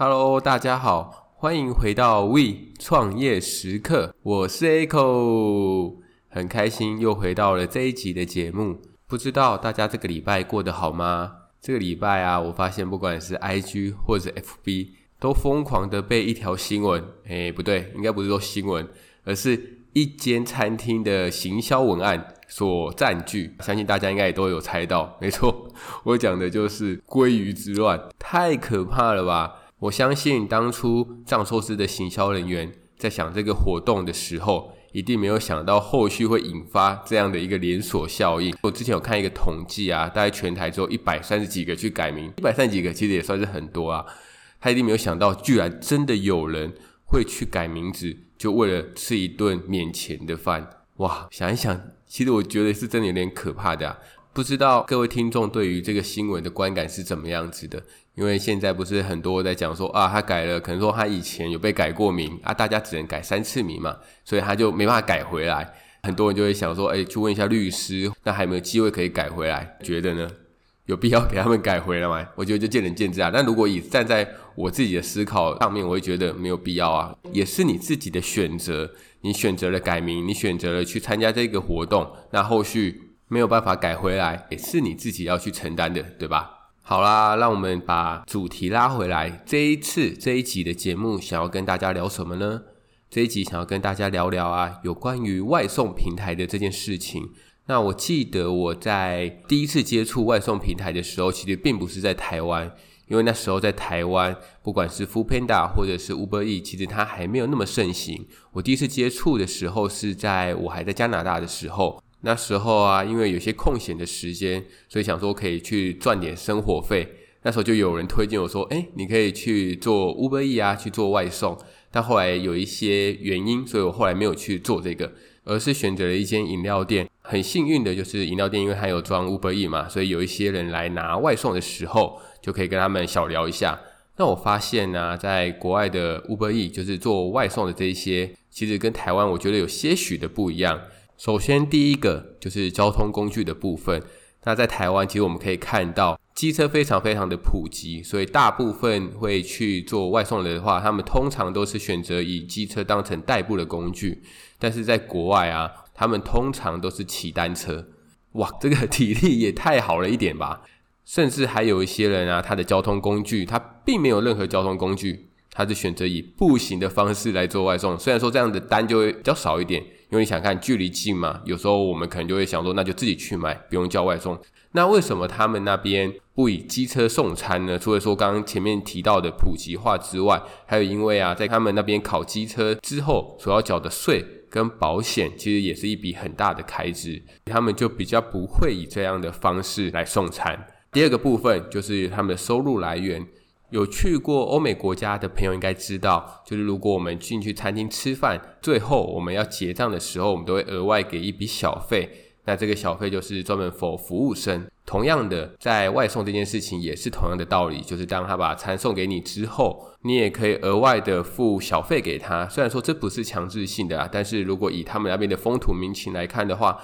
Hello，大家好，欢迎回到 We 创业时刻，我是 Echo，很开心又回到了这一集的节目。不知道大家这个礼拜过得好吗？这个礼拜啊，我发现不管是 IG 或者 FB，都疯狂的被一条新闻，诶，不对，应该不是说新闻，而是一间餐厅的行销文案所占据。相信大家应该也都有猜到，没错，我讲的就是鲑鱼之乱，太可怕了吧！我相信当初藏寿司的行销人员在想这个活动的时候，一定没有想到后续会引发这样的一个连锁效应。我之前有看一个统计啊，大概全台只有一百三十几个去改名，一百三十几个其实也算是很多啊。他一定没有想到，居然真的有人会去改名字，就为了吃一顿免钱的饭。哇，想一想，其实我觉得是真的有点可怕的啊。不知道各位听众对于这个新闻的观感是怎么样子的？因为现在不是很多在讲说啊，他改了，可能说他以前有被改过名啊，大家只能改三次名嘛，所以他就没办法改回来。很多人就会想说，哎，去问一下律师，那还有没有机会可以改回来？觉得呢？有必要给他们改回来吗？我觉得就见仁见智啊。那如果以站在我自己的思考上面，我会觉得没有必要啊，也是你自己的选择，你选择了改名，你选择了去参加这个活动，那后续。没有办法改回来，也是你自己要去承担的，对吧？好啦，让我们把主题拉回来。这一次这一集的节目，想要跟大家聊什么呢？这一集想要跟大家聊聊啊，有关于外送平台的这件事情。那我记得我在第一次接触外送平台的时候，其实并不是在台湾，因为那时候在台湾，不管是 Foodpanda 或者是 Uber E，其实它还没有那么盛行。我第一次接触的时候是在我还在加拿大的时候。那时候啊，因为有些空闲的时间，所以想说可以去赚点生活费。那时候就有人推荐我说：“诶，你可以去做 Uber E 啊，去做外送。”但后来有一些原因，所以我后来没有去做这个，而是选择了一间饮料店。很幸运的就是饮料店，因为它有装 Uber E 嘛，所以有一些人来拿外送的时候，就可以跟他们小聊一下。那我发现呢，在国外的 Uber E 就是做外送的这一些，其实跟台湾我觉得有些许的不一样。首先，第一个就是交通工具的部分。那在台湾，其实我们可以看到机车非常非常的普及，所以大部分会去做外送的话，他们通常都是选择以机车当成代步的工具。但是在国外啊，他们通常都是骑单车。哇，这个体力也太好了一点吧！甚至还有一些人啊，他的交通工具他并没有任何交通工具，他是选择以步行的方式来做外送。虽然说这样的单就会比较少一点。因为你想看距离近嘛，有时候我们可能就会想说，那就自己去买，不用叫外送。那为什么他们那边不以机车送餐呢？除了说刚刚前面提到的普及化之外，还有因为啊，在他们那边考机车之后所要缴的税跟保险，其实也是一笔很大的开支，他们就比较不会以这样的方式来送餐。第二个部分就是他们的收入来源。有去过欧美国家的朋友应该知道，就是如果我们进去餐厅吃饭，最后我们要结账的时候，我们都会额外给一笔小费。那这个小费就是专门 for 服务生。同样的，在外送这件事情也是同样的道理，就是当他把餐送给你之后，你也可以额外的付小费给他。虽然说这不是强制性的啊，但是如果以他们那边的风土民情来看的话。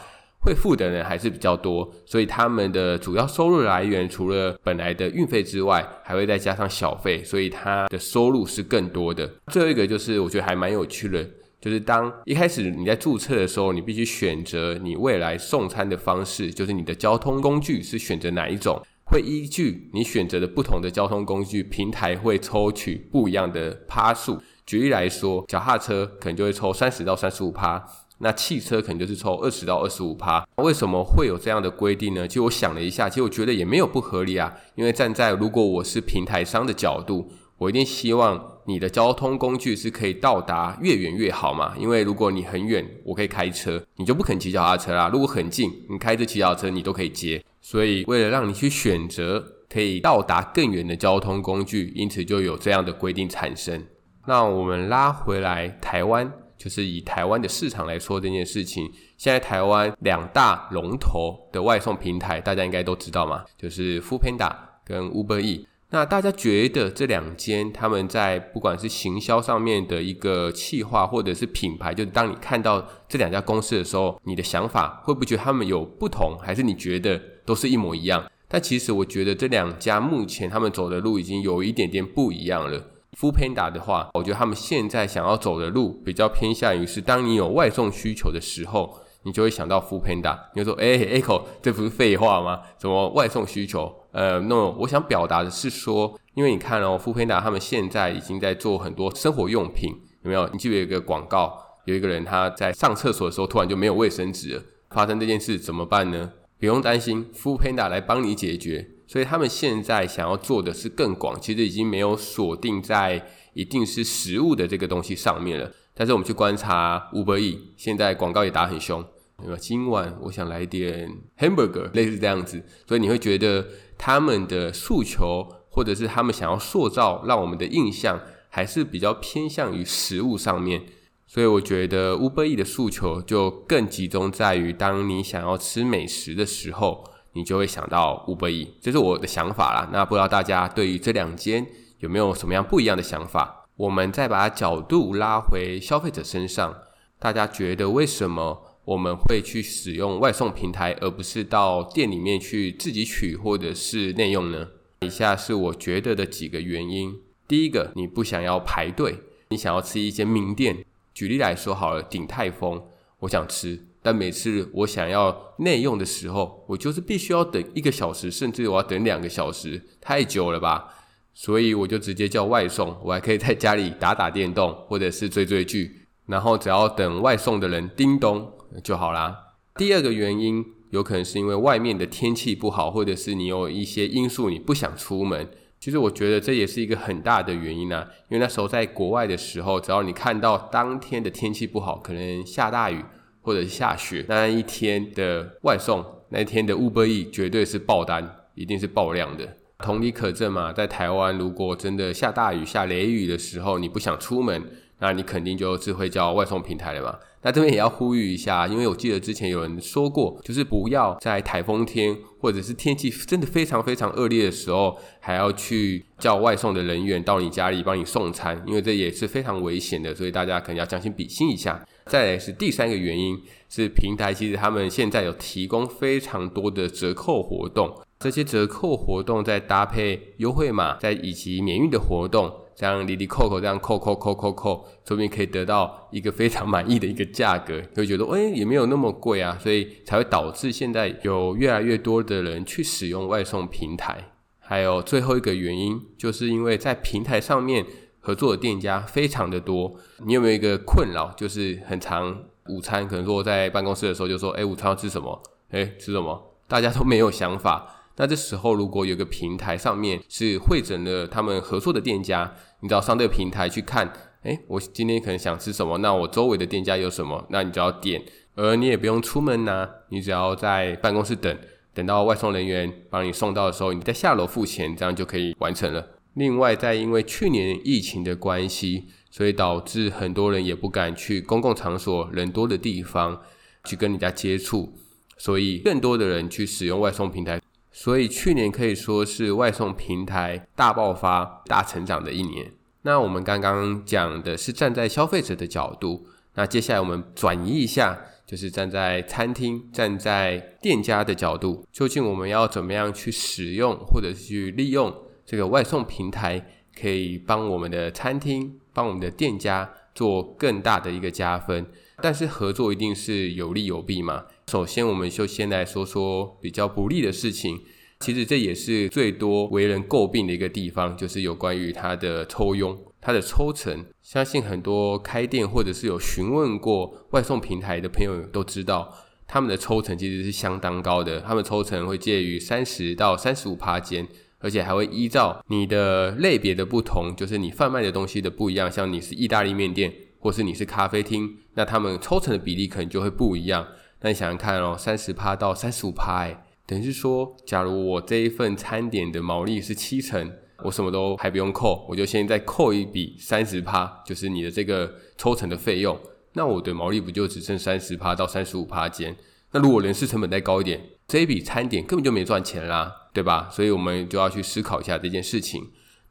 会付的人还是比较多，所以他们的主要收入来源除了本来的运费之外，还会再加上小费，所以他的收入是更多的。最后一个就是我觉得还蛮有趣的，就是当一开始你在注册的时候，你必须选择你未来送餐的方式，就是你的交通工具是选择哪一种，会依据你选择的不同的交通工具，平台会抽取不一样的趴数。举例来说，脚踏车可能就会抽三十到三十五趴。那汽车可能就是抽二十到二十五趴，为什么会有这样的规定呢？其实我想了一下，其实我觉得也没有不合理啊。因为站在如果我是平台商的角度，我一定希望你的交通工具是可以到达越远越好嘛。因为如果你很远，我可以开车，你就不肯骑脚踏车啦。如果很近，你开着骑脚踏车，你都可以接。所以为了让你去选择可以到达更远的交通工具，因此就有这样的规定产生。那我们拉回来台湾。就是以台湾的市场来说这件事情，现在台湾两大龙头的外送平台，大家应该都知道嘛，就是 Foodpanda 跟 Uber E。那大家觉得这两间他们在不管是行销上面的一个企划，或者是品牌，就是当你看到这两家公司的时候，你的想法会不会觉得他们有不同，还是你觉得都是一模一样？但其实我觉得这两家目前他们走的路已经有一点点不一样了。Foodpanda 的话，我觉得他们现在想要走的路比较偏向于是，当你有外送需求的时候，你就会想到 Foodpanda。你就说，哎、欸、，Echo，这不是废话吗？什么外送需求？呃，那我想表达的是说，因为你看哦，Foodpanda 他们现在已经在做很多生活用品，有没有？你记得有一个广告，有一个人他在上厕所的时候突然就没有卫生纸了，发生这件事怎么办呢？不用担心，Foodpanda 来帮你解决。所以他们现在想要做的是更广，其实已经没有锁定在一定是食物的这个东西上面了。但是我们去观察 Uber E 现在广告也打很凶，对吧？今晚我想来点 hamburger，类似这样子。所以你会觉得他们的诉求，或者是他们想要塑造让我们的印象，还是比较偏向于食物上面。所以我觉得 Uber E 的诉求就更集中在于，当你想要吃美食的时候。你就会想到 Uber Eats，这是我的想法啦。那不知道大家对于这两间有没有什么样不一样的想法？我们再把角度拉回消费者身上，大家觉得为什么我们会去使用外送平台，而不是到店里面去自己取或者是内用呢？以下是我觉得的几个原因。第一个，你不想要排队，你想要吃一间名店。举例来说好了，鼎泰丰，我想吃。但每次我想要内用的时候，我就是必须要等一个小时，甚至我要等两个小时，太久了吧？所以我就直接叫外送，我还可以在家里打打电动，或者是追追剧，然后只要等外送的人叮咚就好啦。第二个原因，有可能是因为外面的天气不好，或者是你有一些因素你不想出门。其实我觉得这也是一个很大的原因啊，因为那时候在国外的时候，只要你看到当天的天气不好，可能下大雨。或者是下雪，那一天的外送，那一天的 Uber E 绝对是爆单，一定是爆量的。同理可证嘛，在台湾，如果真的下大雨、下雷雨的时候，你不想出门，那你肯定就只会叫外送平台了嘛。那这边也要呼吁一下，因为我记得之前有人说过，就是不要在台风天或者是天气真的非常非常恶劣的时候，还要去叫外送的人员到你家里帮你送餐，因为这也是非常危险的，所以大家可能要将心比心一下。再来是第三个原因，是平台其实他们现在有提供非常多的折扣活动，这些折扣活动再搭配优惠码，再以及免运的活动。这样哩哩扣扣这样扣扣扣扣扣，说不定可以得到一个非常满意的一个价格，会觉得哎也没有那么贵啊，所以才会导致现在有越来越多的人去使用外送平台。还有最后一个原因，就是因为在平台上面合作的店家非常的多。你有没有一个困扰，就是很长午餐可能说在办公室的时候就说，哎午餐要吃什么？哎吃什么？大家都没有想法。那这时候，如果有个平台上面是汇整了他们合作的店家，你只要上这个平台去看，诶，我今天可能想吃什么，那我周围的店家有什么，那你只要点，而你也不用出门拿，你只要在办公室等，等到外送人员帮你送到的时候，你再下楼付钱，这样就可以完成了。另外，再因为去年疫情的关系，所以导致很多人也不敢去公共场所人多的地方去跟人家接触，所以更多的人去使用外送平台。所以去年可以说是外送平台大爆发、大成长的一年。那我们刚刚讲的是站在消费者的角度，那接下来我们转移一下，就是站在餐厅、站在店家的角度，究竟我们要怎么样去使用或者是去利用这个外送平台，可以帮我们的餐厅、帮我们的店家做更大的一个加分？但是合作一定是有利有弊嘛。首先，我们就先来说说比较不利的事情。其实这也是最多为人诟病的一个地方，就是有关于它的抽佣、它的抽成。相信很多开店或者是有询问过外送平台的朋友都知道，他们的抽成其实是相当高的。他们抽成会介于三十到三十五趴间，而且还会依照你的类别的不同，就是你贩卖的东西的不一样。像你是意大利面店，或是你是咖啡厅，那他们抽成的比例可能就会不一样。那你想想看哦，三十趴到三十五趴，哎，等于是说，假如我这一份餐点的毛利是七成，我什么都还不用扣，我就先再扣一笔三十趴，就是你的这个抽成的费用，那我的毛利不就只剩三十趴到三十五趴间？那如果人事成本再高一点，这一笔餐点根本就没赚钱啦，对吧？所以我们就要去思考一下这件事情。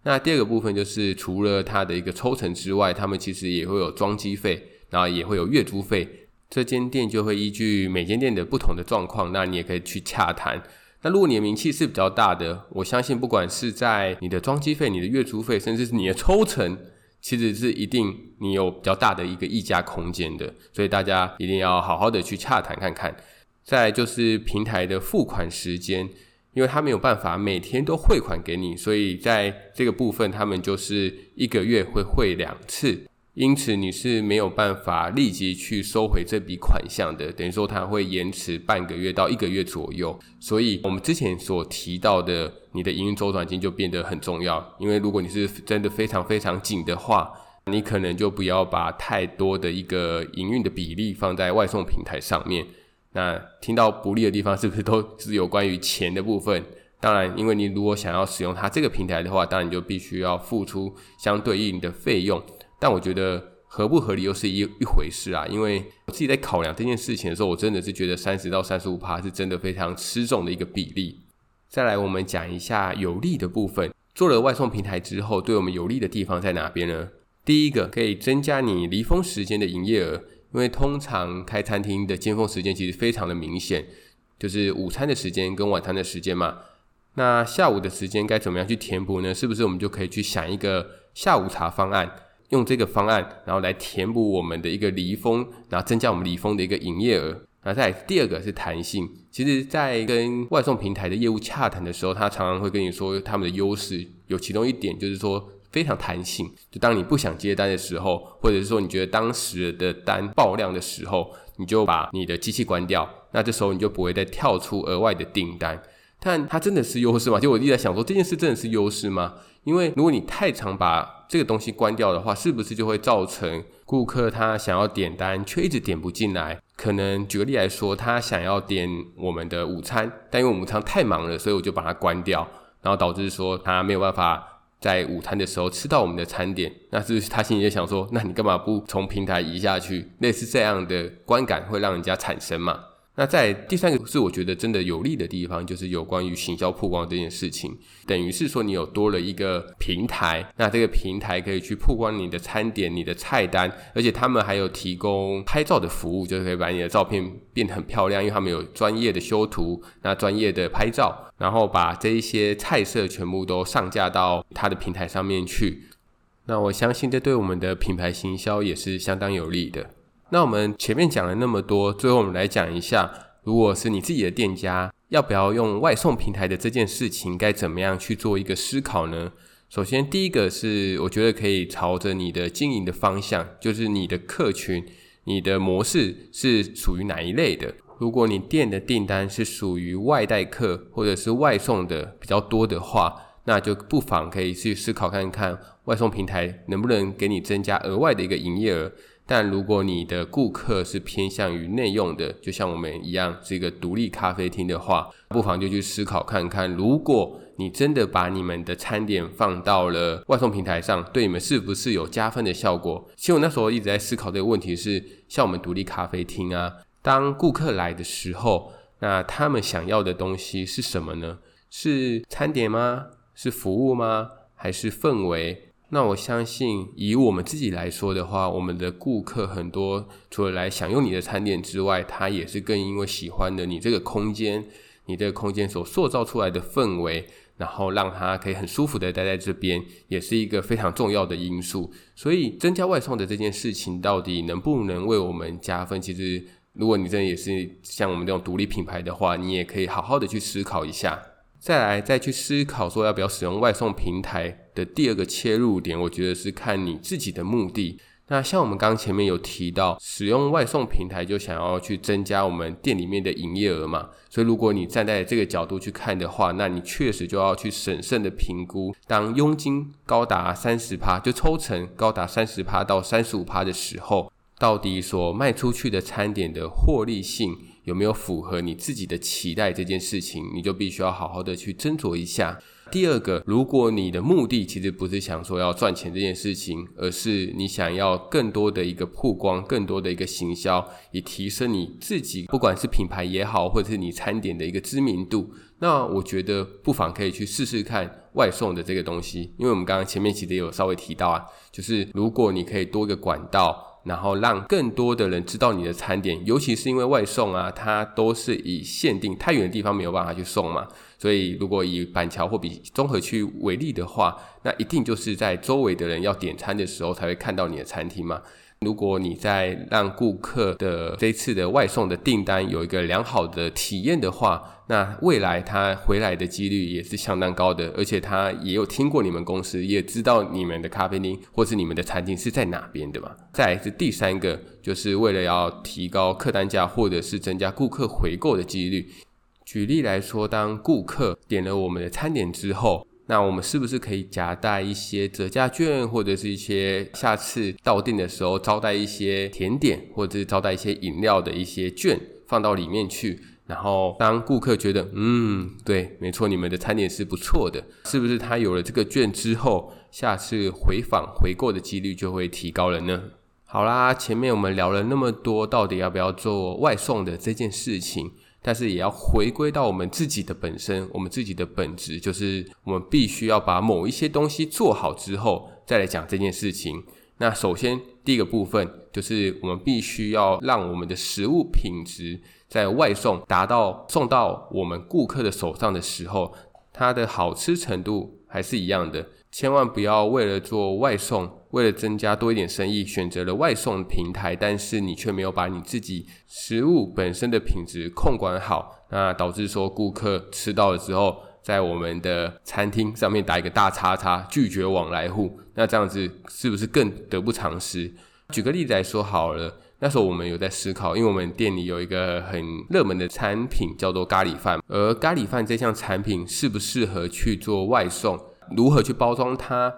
那第二个部分就是，除了它的一个抽成之外，他们其实也会有装机费，然后也会有月租费。这间店就会依据每间店的不同的状况，那你也可以去洽谈。那如果你的名气是比较大的，我相信不管是在你的装机费、你的月租费，甚至是你的抽成，其实是一定你有比较大的一个议价空间的。所以大家一定要好好的去洽谈看看。再就是平台的付款时间，因为他没有办法每天都汇款给你，所以在这个部分他们就是一个月会汇两次。因此你是没有办法立即去收回这笔款项的，等于说它会延迟半个月到一个月左右。所以我们之前所提到的，你的营运周转金就变得很重要。因为如果你是真的非常非常紧的话，你可能就不要把太多的一个营运的比例放在外送平台上面。那听到不利的地方是不是都是有关于钱的部分？当然，因为你如果想要使用它这个平台的话，当然你就必须要付出相对应的费用。但我觉得合不合理又是一一回事啊，因为我自己在考量这件事情的时候，我真的是觉得三十到三十五趴是真的非常吃重的一个比例。再来，我们讲一下有利的部分。做了外送平台之后，对我们有利的地方在哪边呢？第一个，可以增加你离峰时间的营业额，因为通常开餐厅的尖峰时间其实非常的明显，就是午餐的时间跟晚餐的时间嘛。那下午的时间该怎么样去填补呢？是不是我们就可以去想一个下午茶方案？用这个方案，然后来填补我们的一个离峰，然后增加我们离峰的一个营业额。那再第二个是弹性。其实，在跟外送平台的业务洽谈的时候，他常常会跟你说他们的优势，有其中一点就是说非常弹性。就当你不想接单的时候，或者是说你觉得当时的单爆量的时候，你就把你的机器关掉，那这时候你就不会再跳出额外的订单。但它真的是优势吗？就我一直在想说，这件事真的是优势吗？因为如果你太常把这个东西关掉的话，是不是就会造成顾客他想要点单却一直点不进来？可能举个例来说，他想要点我们的午餐，但因为我们午餐太忙了，所以我就把它关掉，然后导致说他没有办法在午餐的时候吃到我们的餐点。那是不是他心里就想说，那你干嘛不从平台移下去？类似这样的观感会让人家产生嘛？那在第三个是我觉得真的有利的地方，就是有关于行销曝光这件事情，等于是说你有多了一个平台，那这个平台可以去曝光你的餐点、你的菜单，而且他们还有提供拍照的服务，就是可以把你的照片变得很漂亮，因为他们有专业的修图，那专业的拍照，然后把这一些菜色全部都上架到他的平台上面去。那我相信这对我们的品牌行销也是相当有利的。那我们前面讲了那么多，最后我们来讲一下，如果是你自己的店家，要不要用外送平台的这件事情，该怎么样去做一个思考呢？首先，第一个是我觉得可以朝着你的经营的方向，就是你的客群、你的模式是属于哪一类的。如果你店的订单是属于外带客或者是外送的比较多的话，那就不妨可以去思考看看，外送平台能不能给你增加额外的一个营业额。但如果你的顾客是偏向于内用的，就像我们一样是一个独立咖啡厅的话，不妨就去思考看看，如果你真的把你们的餐点放到了外送平台上，对你们是不是有加分的效果？其实我那时候一直在思考这个问题是，像我们独立咖啡厅啊，当顾客来的时候，那他们想要的东西是什么呢？是餐点吗？是服务吗？还是氛围？那我相信，以我们自己来说的话，我们的顾客很多，除了来享用你的餐点之外，他也是更因为喜欢的你这个空间，你这个空间所塑造出来的氛围，然后让他可以很舒服的待在这边，也是一个非常重要的因素。所以，增加外送的这件事情，到底能不能为我们加分？其实，如果你真的也是像我们这种独立品牌的话，你也可以好好的去思考一下。再来，再去思考说要不要使用外送平台的第二个切入点，我觉得是看你自己的目的。那像我们刚前面有提到，使用外送平台就想要去增加我们店里面的营业额嘛，所以如果你站在这个角度去看的话，那你确实就要去审慎的评估，当佣金高达三十趴，就抽成高达三十趴到三十五趴的时候，到底所卖出去的餐点的获利性，有没有符合你自己的期待这件事情，你就必须要好好的去斟酌一下。第二个，如果你的目的其实不是想说要赚钱这件事情，而是你想要更多的一个曝光，更多的一个行销，以提升你自己，不管是品牌也好，或者是你餐点的一个知名度，那我觉得不妨可以去试试看外送的这个东西。因为我们刚刚前面其实有稍微提到啊，就是如果你可以多个管道。然后让更多的人知道你的餐点，尤其是因为外送啊，它都是以限定太远的地方没有办法去送嘛，所以如果以板桥或比综合区为例的话，那一定就是在周围的人要点餐的时候才会看到你的餐厅嘛。如果你在让顾客的这次的外送的订单有一个良好的体验的话，那未来他回来的几率也是相当高的，而且他也有听过你们公司，也知道你们的咖啡厅或是你们的餐厅是在哪边的嘛。再来是第三个，就是为了要提高客单价或者是增加顾客回购的几率。举例来说，当顾客点了我们的餐点之后，那我们是不是可以夹带一些折价券，或者是一些下次到店的时候招待一些甜点，或者是招待一些饮料的一些券放到里面去？然后当顾客觉得，嗯，对，没错，你们的餐点是不错的，是不是他有了这个券之后，下次回访回购的几率就会提高了呢？好啦，前面我们聊了那么多，到底要不要做外送的这件事情？但是也要回归到我们自己的本身，我们自己的本质，就是我们必须要把某一些东西做好之后，再来讲这件事情。那首先第一个部分就是我们必须要让我们的食物品质在外送达到送到我们顾客的手上的时候，它的好吃程度还是一样的。千万不要为了做外送，为了增加多一点生意，选择了外送平台，但是你却没有把你自己食物本身的品质控管好，那导致说顾客吃到了之后，在我们的餐厅上面打一个大叉叉，拒绝往来户，那这样子是不是更得不偿失？举个例子来说好了，那时候我们有在思考，因为我们店里有一个很热门的产品叫做咖喱饭，而咖喱饭这项产品适不适合去做外送？如何去包装它，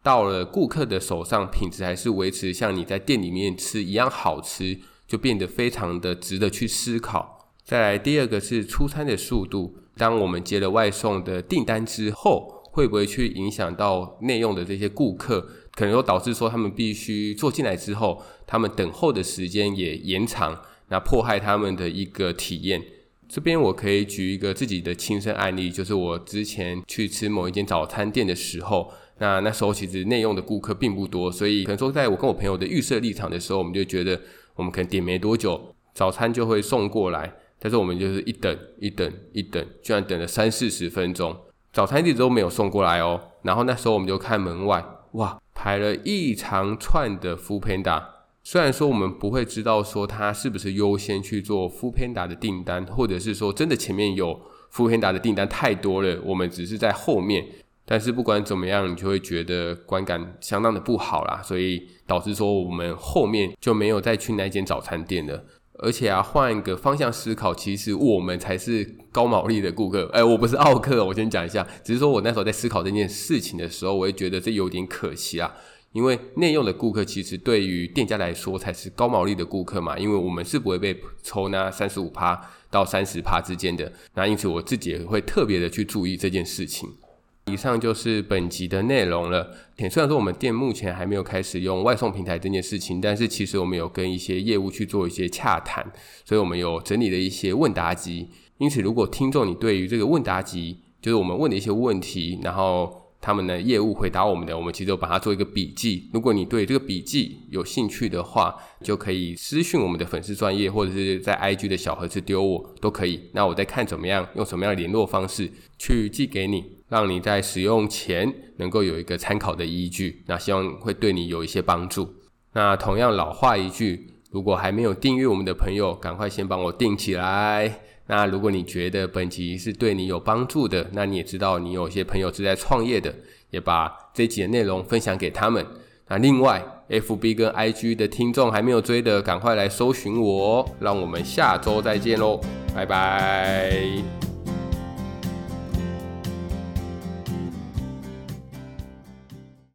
到了顾客的手上，品质还是维持像你在店里面吃一样好吃，就变得非常的值得去思考。再来，第二个是出餐的速度。当我们接了外送的订单之后，会不会去影响到内用的这些顾客？可能说导致说他们必须坐进来之后，他们等候的时间也延长，那迫害他们的一个体验。这边我可以举一个自己的亲身案例，就是我之前去吃某一间早餐店的时候，那那时候其实内用的顾客并不多，所以可能说在我跟我朋友的预设立场的时候，我们就觉得我们可能点没多久，早餐就会送过来，但是我们就是一等一等一等，居然等了三四十分钟，早餐一直都没有送过来哦。然后那时候我们就看门外，哇，排了一长串的 Foodpanda。虽然说我们不会知道说他是不是优先去做 Foodpanda 的订单，或者是说真的前面有 Foodpanda 的订单太多了，我们只是在后面。但是不管怎么样，你就会觉得观感相当的不好啦，所以导致说我们后面就没有再去那间早餐店了。而且啊，换一个方向思考，其实我们才是高毛利的顾客。哎，我不是奥客，我先讲一下，只是说我那时候在思考这件事情的时候，我会觉得这有点可惜啊。因为内用的顾客其实对于店家来说才是高毛利的顾客嘛，因为我们是不会被抽那三十五趴到三十趴之间的，那因此我自己也会特别的去注意这件事情。以上就是本集的内容了。虽然说我们店目前还没有开始用外送平台这件事情，但是其实我们有跟一些业务去做一些洽谈，所以我们有整理了一些问答集。因此，如果听众你对于这个问答集，就是我们问的一些问题，然后。他们的业务回答我们的，我们其实有把它做一个笔记。如果你对这个笔记有兴趣的话，就可以私讯我们的粉丝专业，或者是在 IG 的小盒子丢我都可以。那我再看怎么样，用什么样的联络方式去寄给你，让你在使用前能够有一个参考的依据。那希望会对你有一些帮助。那同样老话一句，如果还没有订阅我们的朋友，赶快先帮我订起来。那如果你觉得本集是对你有帮助的，那你也知道你有些朋友是在创业的，也把这集的内容分享给他们。那另外，FB 跟 IG 的听众还没有追的，赶快来搜寻我。让我们下周再见喽，拜拜。